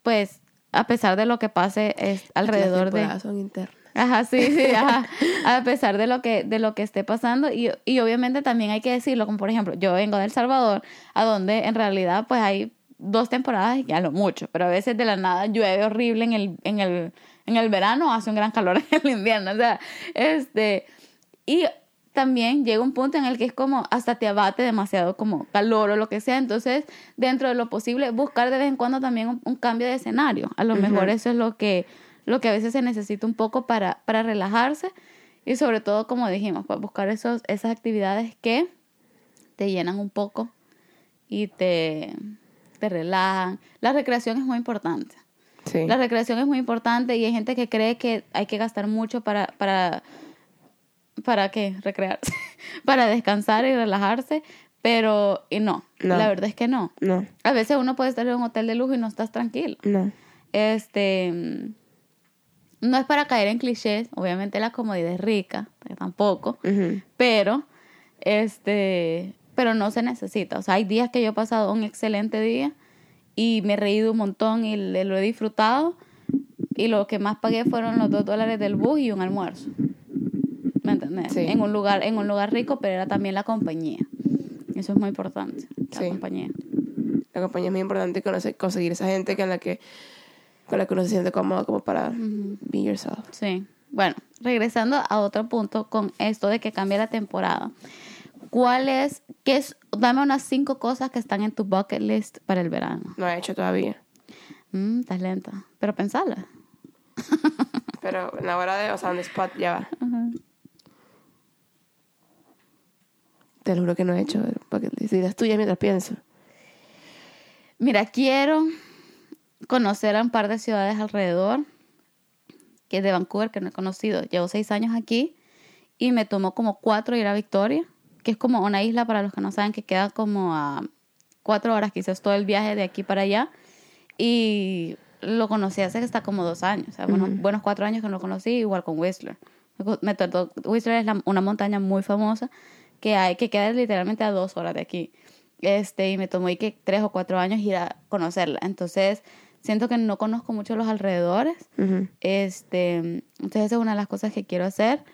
pues a pesar de lo que pase es alrededor de... Son internas. Ajá, sí, sí, ajá. A pesar de lo que, de lo que esté pasando. Y, y obviamente también hay que decirlo, como por ejemplo, yo vengo de El Salvador, a donde en realidad pues hay dos temporadas y ya lo mucho, pero a veces de la nada llueve horrible en el, en el en el verano hace un gran calor en el invierno. O sea, este. Y también llega un punto en el que es como hasta te abate demasiado como calor o lo que sea. Entonces, dentro de lo posible, buscar de vez en cuando también un, cambio de escenario. A lo mejor eso es lo que, lo que a veces se necesita un poco para, para relajarse. Y sobre todo, como dijimos, pues buscar esos, esas actividades que te llenan un poco y te, te relajan. La recreación es muy importante. La recreación es muy importante y hay gente que cree que hay que gastar mucho para, para, ¿para qué? Recrearse, para descansar y relajarse, pero y no, la verdad es que no. No. A veces uno puede estar en un hotel de lujo y no estás tranquilo. No. Este, no es para caer en clichés, obviamente la comodidad es rica, tampoco, pero, este, pero no se necesita. O sea, hay días que yo he pasado un excelente día y me he reído un montón y lo he disfrutado. Y lo que más pagué fueron los dos dólares del bus y un almuerzo. ¿Me entendés? En, un lugar, en un lugar rico, pero era también la compañía. Eso es muy importante, la compañía. La compañía es muy importante conocer, conseguir esa gente con la que, con la que uno se siente cómodo como para be yourself. Sí. Bueno, regresando a otro punto con esto de que cambia la temporada. ¿Cuál es, qué es, dame unas cinco cosas que están en tu bucket list para el verano? No he hecho todavía. Mm, estás lenta, pero pensala. Pero en la hora de, o sea, the spot ya va. Te lo juro que no he hecho, para que decidas tuya mientras pienso. Mira, quiero conocer a un par de ciudades alrededor, que es de Vancouver, que no he conocido. Llevo seis años aquí y me tomó como cuatro ir a Victoria, que es como una isla para los que no saben, que queda como a cuatro horas, quizás todo el viaje de aquí para allá. Y lo conocí hace hasta como dos años, o sea, buenos, buenos cuatro años que no lo conocí, igual con Whistler. Me tardó- Whistler es la- una montaña muy famosa que hay, que queda literalmente a dos horas de aquí. Este, y me tomó y que tres o cuatro años ir a conocerla. Entonces, siento que no conozco mucho los alrededores. Ujú. Este, entonces esa es una de las cosas que quiero hacer.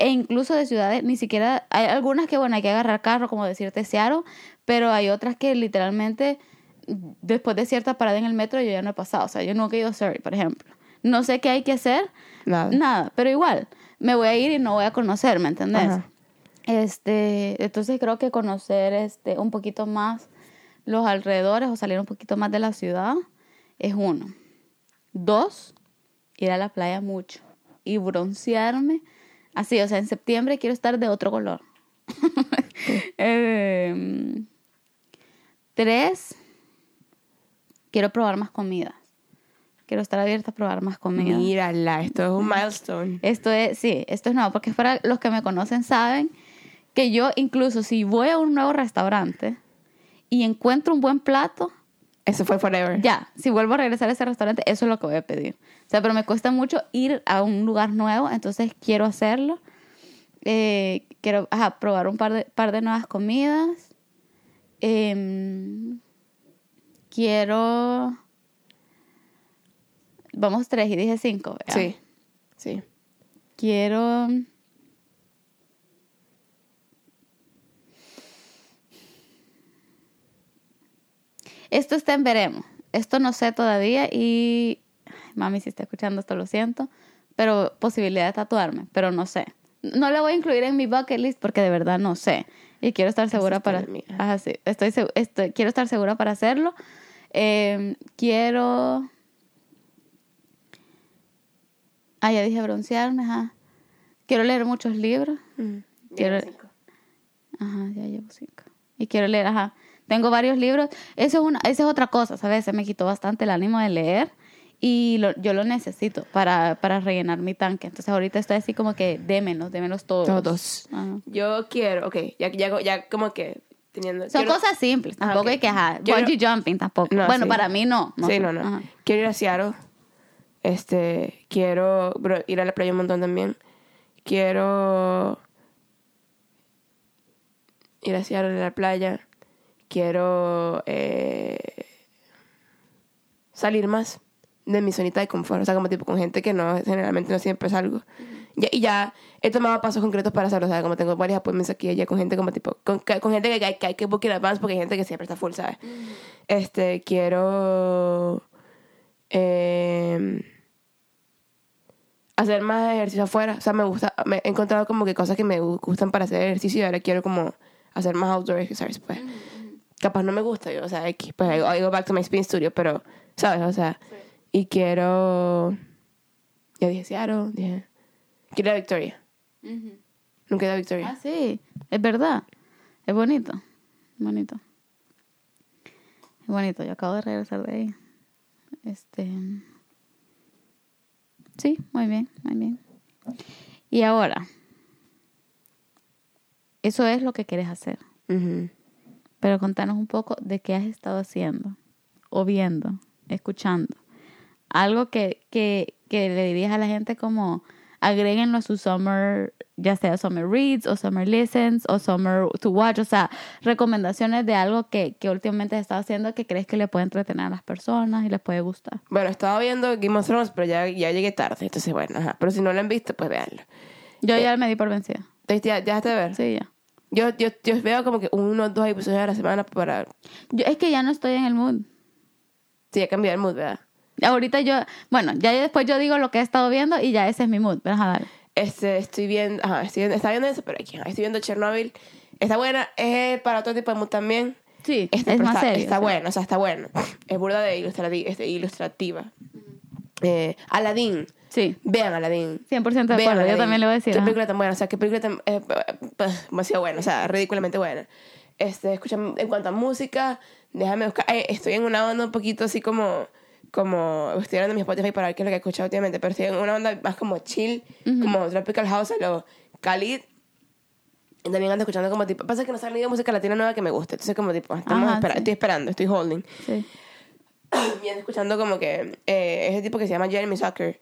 E incluso de ciudades, ni siquiera, hay algunas que, bueno, hay que agarrar carro, como decirte Seattle, pero hay otras que literalmente, después de cierta parada en el metro, yo ya no he pasado. O sea, yo nunca he ido a Surrey, por ejemplo. No sé qué hay que hacer, Nada. nada, pero igual, me voy a ir y no voy a conocer, ¿me entendés? Ajá. Este, entonces creo que conocer este un poquito más los alrededores o salir un poquito más de la ciudad es uno. Dos, ir a la playa mucho y broncearme. Así, o sea, en septiembre quiero estar de otro color. Em, tres, quiero probar más comidas. Quiero estar abierta a probar más comida. Mírala, esto es un milestone. Esto es, sí, esto es nuevo, porque para los que me conocen saben que yo incluso si voy a un nuevo restaurante y encuentro un buen plato, Eso fue forever. ya, si vuelvo a regresar a ese restaurante, eso es lo que voy a pedir. O sea, pero me cuesta mucho ir a un lugar nuevo, entonces quiero hacerlo. Eh, quiero ajá, probar un par de, par de nuevas comidas. Em, quiero... Vamos tres y dije cinco. ¿verdad? Sí. Sí. Quiero. Esto está en veremos. Esto no sé todavía y. Mami, si está escuchando esto, lo siento. Pero posibilidad de tatuarme, pero no sé. No la voy a incluir en mi bucket list porque de verdad no sé. Y quiero estar segura está para. Ajá, sí. Estoy, estoy- quiero estar segura para hacerlo. Eh, quiero. Ah, ya dije broncearme, ajá. Quiero leer muchos libros. Mm. Quiero- Ajá, ya llevo cinco. Y quiero leer, ajá. Tengo varios libros. Eso es una, esa es otra cosa, ¿sabes? Se me quitó bastante el ánimo de leer y lo- yo lo necesito para, para rellenar mi tanque. Entonces ahorita estoy así como que démenos, démenos todos. Todos. Ajá. Yo quiero, ok, ya, ya, ya como que teniendo. Son quiero- cosas simples, Ajá, tampoco hay que, ajá, bungee jumping tampoco. No, bueno, sí. para mí no. sí, sé. no, no. Ajá. Quiero ir a Seattle. Este, quiero bro, ir a la playa un montón también. Quiero ir a Seattle a la playa. Quiero eh, salir más de mi zonita de confort. O sea, como tipo con gente que no, generalmente no siempre salgo. Ya, y ya he tomado pasos concretos para hacerlo. O sea, como tengo varios appointments aquí y allá con gente como tipo, con, con gente que hay, que hay que book in advance porque hay gente que siempre está full, ¿sabes? Este, quiero eh, hacer más ejercicio afuera. O sea, me gusta, me he encontrado como que cosas que me gustan para hacer ejercicio y ahora quiero como hacer más outdoor exercise, pues. Capaz no me gusta, yo, o sea, pues I go, I go back to my spin studio, pero, ¿sabes? O sea, y quiero, ya dije Seattle, dije, quiero ir a Victoria. Nunca he ido a Victoria. Ah, sí, es verdad. Es bonito. Bonito. Es bonito. Yo acabo de regresar de ahí. Este. Sí, muy bien, muy bien. Y ahora, eso es lo que quieres hacer. Pero contanos un poco de qué has estado haciendo, o viendo, escuchando. Algo que, que, que le dirías a la gente como agréguenlo a su summer, ya sea summer reads o summer listens o summer to watch, o sea, recomendaciones de algo que, que últimamente has estado haciendo que crees que le puede entretener a las personas y les puede gustar. Bueno, estaba viendo Game of Thrones, pero ya, ya llegué tarde, entonces bueno, ajá. Pero si no lo han visto, pues véanlo. Yo Eh, ya me di por vencida. ¿Te, ya, ¿Ya dejaste de ver? Sí, ya. Yo, yo, yo veo como que uno o dos episodios a la semana para... Yo, es que ya no estoy en el mood. Sí, ya cambiar el mood, ¿verdad? Ahorita yo, bueno, ya después yo digo lo que he estado viendo y ya ese es mi mood. Pero, ajá, dale. Este, estoy viendo... Ajá, estoy viendo, estaba viendo eso, pero aquí, ajá, estoy viendo Chernobyl. Está buena, es para otro tipo de mood también. Sí, Este, es más está, serio. Está bueno, o sea, está bueno. Es burda de ilustrati- este, ilustrativa. Eh, Aladdin. Sí. Vean Aladdin. 100% de acuerdo. Yo Aladdin. también le voy a decir. Qué ajá. película tan buena, o sea, qué película tan eh, eh, demasiado buena, o sea, ridículamente buena. Este, escucha, en cuanto a música, déjame buscar. eh, estoy en una onda un poquito así como. Como estoy hablando de mi Spotify para ver qué es lo que he escuchado últimamente, pero estoy en una onda más como chill, como Tropical House, a lo Khalid. Y también ando escuchando como tipo. Pasa que no ha salido música latina nueva que me guste, entonces, como tipo, estamos Ajá, espera- sí. estoy esperando, estoy holding. Sí. Y ando escuchando como que eh, ese tipo que se llama Jeremy Zucker,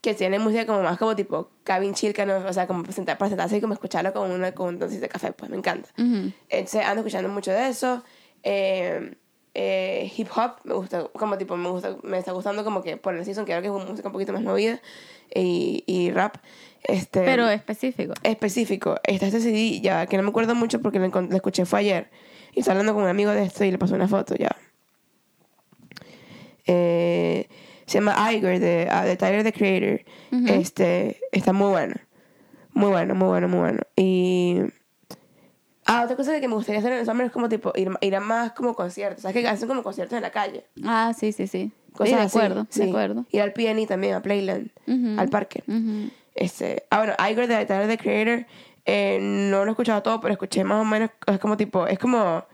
que tiene música como más como tipo cabin chill, que no, o sea, como para sentar- para sentarse y como escucharlo con, una, con un dosis de café, pues me encanta. Ujú. Entonces ando escuchando mucho de eso. Eh, eh, hip hop, me gusta, como tipo, me gusta, me está gustando como que por el season, que creo que es música un poquito más movida, y, y rap. Este, Pero específico. específico. Está este CD, ya, que no me acuerdo mucho porque lo, escuché fue ayer. Y estaba hablando con un amigo de esto y le pasó una foto, ya. Eh, se llama Iger, de, de Tyler, the Creator. Este, está muy bueno. Muy bueno, muy bueno, muy bueno. Y... Ah, otra cosa que me gustaría hacer en el summer es como tipo ir, ir a más como conciertos. ¿Sabes que hacen como conciertos en la calle? Ah, sí, sí, sí. Sí, Cosas de así, acuerdo, sí. de acuerdo. Ir al PNI también, a Playland, Ujú. al parque. Este, ah, bueno, Iger de the Creator, eh, no lo he escuchado todo, pero escuché más o menos, es como tipo, es como,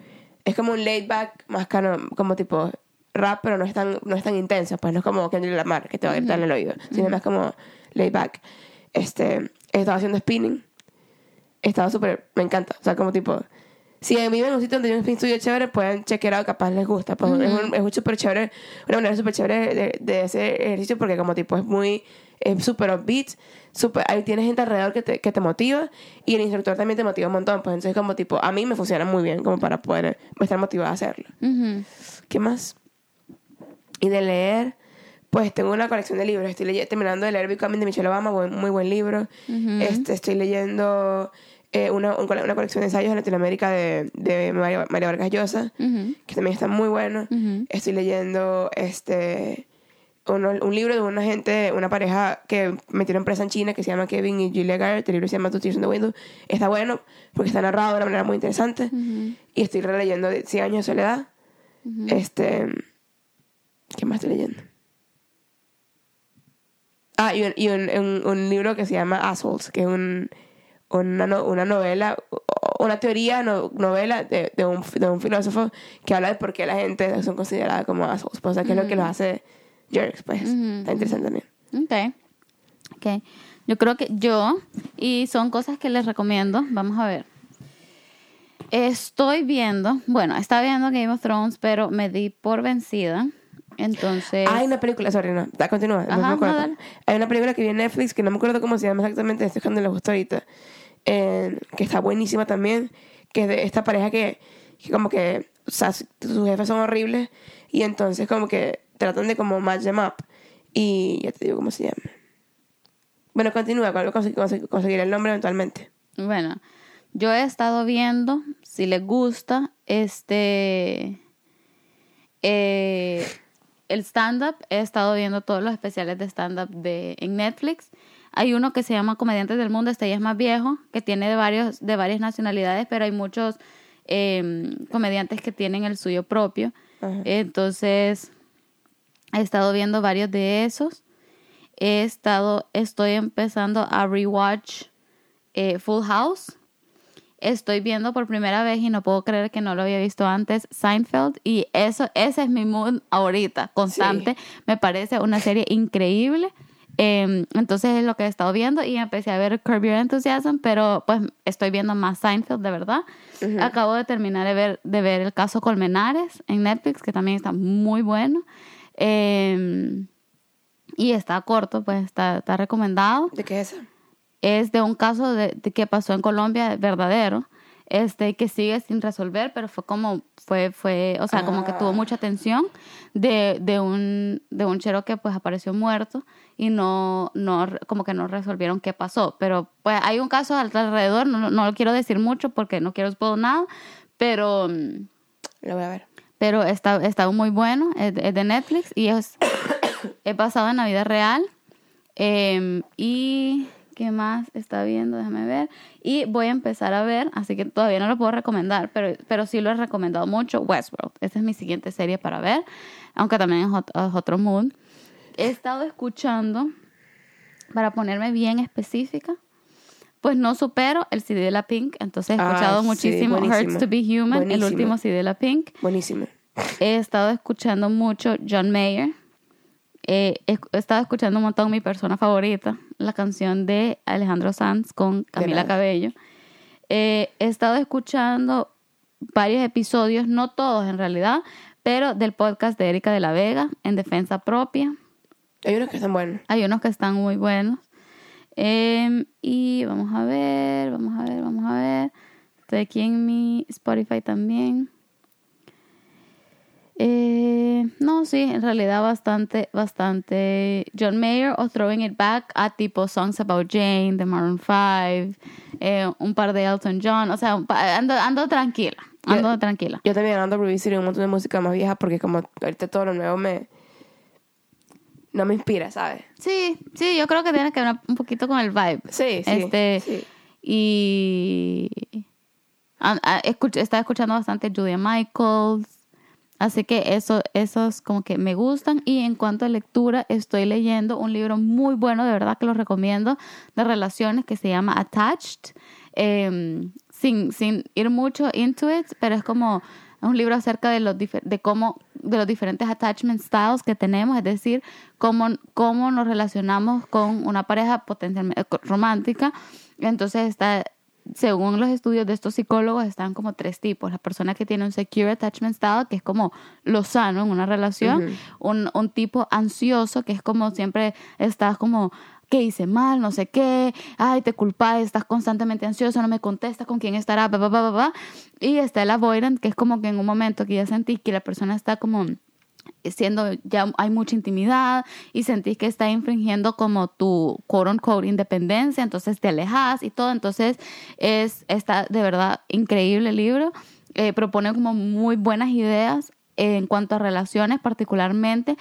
es como un laid back, más cano, como tipo rap, pero no es tan, no es tan intenso, pues no es como Kendrick Lamar, que te va a gritar en el oído, sino más como laid back. Este, he estado haciendo spinning, estaba súper, me encanta, o sea, como tipo, si viven en un sitio donde hay un spin studio chévere, pueden chequear out, capaz les gusta. Pues es un, es un súper chévere, una manera súper chévere de, de hacer ejercicio porque como tipo es muy, es súper upbeat, súper, ahí tienes gente alrededor que te, que te motiva y el instructor también te motiva un montón. Pues entonces como tipo, a mí me funciona muy bien como para poder estar motivada a hacerlo. Ujú. ¿Qué más? Y de leer, pues tengo una colección de libros. Estoy terminando de leer Becoming de Michelle Obama, buen- muy buen libro. este, estoy leyendo eh, una, una colección de ensayos de Latinoamérica de, de María, María Vargas Llosa, Ujú. que también está muy bueno. Ujú. Estoy leyendo este uno- un libro de una gente, una pareja que metieron presa en China que se llama Kevin y Julia Garrett. El libro se llama Two Tears in the Window. Está bueno porque está narrado de una manera muy interesante. Y estoy releyendo de 100 años de soledad. Este. ¿Qué más estoy leyendo? Ah, y un, y un, un- un libro que se llama Assholes, que es un, una, no- una novela, una teoría, no- novela de, de, un, de un filósofo que habla de por qué la gente son consideradas como assholes. Pues, o sea, qué es lo que los hace jerks, pues. Está interesante también. Ok. Ok. Yo creo que yo, y son cosas que les recomiendo, vamos a ver. Estoy viendo, bueno, estaba viendo Game of Thrones, pero me di por vencida. Entonces, Hay una película, sorry, no, da, continúa. no Ajá, me acuerdo. no. Hay una película que viene en Netflix que no me acuerdo cómo se llama exactamente, estoy cuando le gustó ahorita, eh, que está buenísima también, que es de esta pareja que, que como que, o sea, su- sus jefes son horribles y entonces como que tratan de como match them up y ya te digo cómo se llama. Bueno, continúa, con- consegui- consegui- conseguiré el nombre eventualmente. bueno, yo he estado viendo, si les gusta, este, eh, el stand-up, he estado viendo todos los especiales de stand-up de, en Netflix. Hay uno que se llama Comediantes del Mundo, este ya es más viejo, que tiene de, varios, de varias nacionalidades, pero hay muchos eh, comediantes que tienen el suyo propio. Ajá. Entonces, he estado viendo varios de esos. He estado, estoy empezando a rewatch eh, Full House. Estoy viendo por primera vez y no puedo creer que no lo había visto antes Seinfeld y eso ese es mi mood ahorita, constante. Me parece una serie increíble. Eh, entonces es lo que he estado viendo y empecé a ver Curb Your Enthusiasm, pero pues estoy viendo más Seinfeld de verdad. Acabo de terminar de ver, de ver el caso Colmenares en Netflix, que también está muy bueno. Eh, y está corto, pues está, está recomendado ¿De qué es esa? Es de un caso de, de que pasó en Colombia verdadero este que sigue sin resolver pero fue como fue fue o sea como que tuvo mucha atención de, de un de un chero que pues apareció muerto y no no como que no resolvieron qué pasó pero pues hay un caso al- alrededor no, no lo quiero decir mucho porque no quiero spoiler nada pero Lo voy a ver. pero está, está muy bueno, es, de- es de Netflix y es, es basado en la vida real. Eh, y qué más está viendo, déjame ver. Y voy a empezar a ver, así que todavía no lo puedo recomendar, pero, pero sí lo he recomendado mucho, Westworld. Esta es mi siguiente serie para ver, aunque también es, ot- es otro mood. He estado escuchando para ponerme bien específica, pues no supero el CD de la Pink. Entonces he Ah, escuchado sí, muchísimo buenísimo. Hurts to Be Human, el Buenísimo. último CD de la Pink. Buenísimo. He estado escuchando mucho John Mayer. Eh, he, he estado escuchando un montón mi persona favorita, la canción de Alejandro Sanz con Camila. Cabello. Eh, he estado escuchando varios episodios, no todos en realidad, pero del podcast de Erika de la Vega, En Defensa Propia. Hay unos que están buenos. Hay unos que están muy buenos. Em, y vamos a ver, vamos a ver, vamos a ver. Estoy aquí en mi Spotify también. Eh, no, sí, en realidad bastante, bastante John Mayer o Throwing It Back a tipo Songs About Jane, de Maroon 5, eh, un par de Elton John, o sea, ando, ando tranquila, ando Yo- tranquila. Yo también ando revisiting un montón de música más vieja porque como ahorita todo lo nuevo me... No me inspira, ¿sabes? Sí, sí, yo creo que tiene que ver un poquito con el vibe. Sí, sí. Este, sí. Y a- a- escuch- estaba escuchando bastante Julia Michaels. Así que eso, esos como que me gustan. Y en cuanto a lectura, estoy leyendo un libro muy bueno, de verdad que lo recomiendo, de relaciones que se llama Attached. Em, sin, sin ir mucho into it, pero es como un libro acerca de los de cómo de los diferentes attachment styles que tenemos, es decir, cómo, cómo nos relacionamos con una pareja potencialmente romántica. Entonces está según los estudios de estos psicólogos están como tres tipos, la persona que tiene un secure attachment style, que es como lo sano en una relación, un, un tipo ansioso, que es como siempre estás como ¿qué hice mal? No sé qué, ay, te culpas, estás constantemente ansioso, no me contestas con quién estará, pa, pa, pa, pa. Y está el avoidant, que es como que en un momento que ya sentís que la persona está como siendo ya hay mucha intimidad y sentís que está infringiendo como tu quote unquote independencia, entonces te alejas y todo, entonces es está de verdad increíble el libro, Eh, propone como muy buenas ideas en cuanto a relaciones particularmente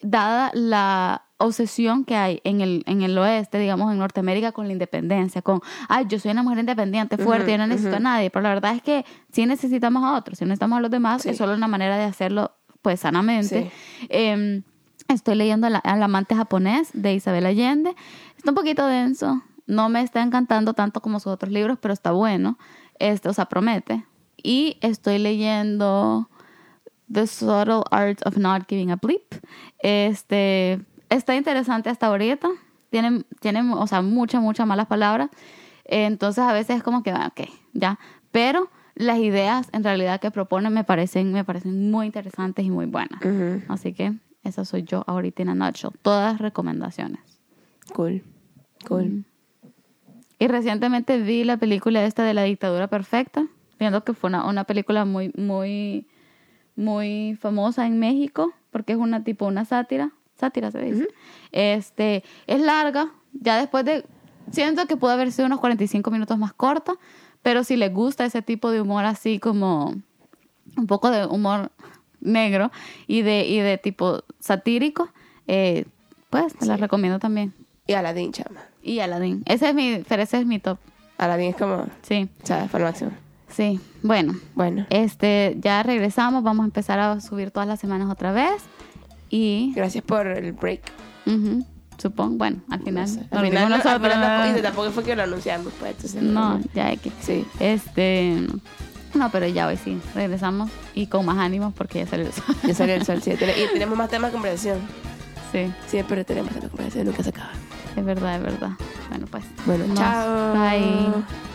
dada la obsesión que hay en el, en el oeste, digamos, en Norteamérica con la independencia, con, ay, yo soy una mujer independiente, fuerte, yo no necesito a nadie, pero la verdad es que sí necesitamos a otros, si necesitamos a los demás, Sí. es solo una manera de hacerlo, pues, sanamente. Sí. Eh, estoy leyendo la- Al amante japonés de Isabel Allende, está un poquito denso, no me está encantando tanto como sus otros libros, pero está bueno, este, o sea, promete. Y estoy leyendo... The Subtle Art of Not Giving a Bleep. Este, está interesante hasta ahorita. Tiene, tiene o sea, muchas, muchas malas palabras. Entonces a veces es como que, ah, ok, ya. Pero las ideas en realidad que proponen me parecen, me parecen muy interesantes y muy buenas. Así que esa soy yo ahorita en a nutshell. Todas recomendaciones. Cool. Cool. Y recientemente vi la película esta de la dictadura perfecta, viendo que fue una, una película muy, muy, muy famosa en México, porque es una tipo una sátira, sátira se dice. Este, es larga, ya después de, siento que pudo haber sido unos 45 minutos más corta, pero si les gusta ese tipo de humor así como un poco de humor negro y de, y de tipo satírico, eh, pues te Sí. recomiendo también. Y Aladdin, chama. Y Aladdin. Ese es mi, pero ese es mi top. Aladdin es como, Sí, ¿sabes? Para el máximo. sí. Bueno, Bueno. este, ya regresamos. Vamos a empezar a subir todas las semanas otra vez. Y, Gracias por el break. Supongo, bueno, al final. No sé. Al final, dimos al final tampoco, ¿no? fue que lo anunciamos, pues. Entonces, No, ya hay que. Sí. Este, no, pero ya hoy sí, regresamos y con más ánimos porque ya salió el sol. Ya salió el sol, sí. Y tenemos más temas de conversación. Sí, Siempre tenemos temas de conversación, nunca se acaba. es verdad, es verdad. Bueno, pues. Bueno, chao. Bye.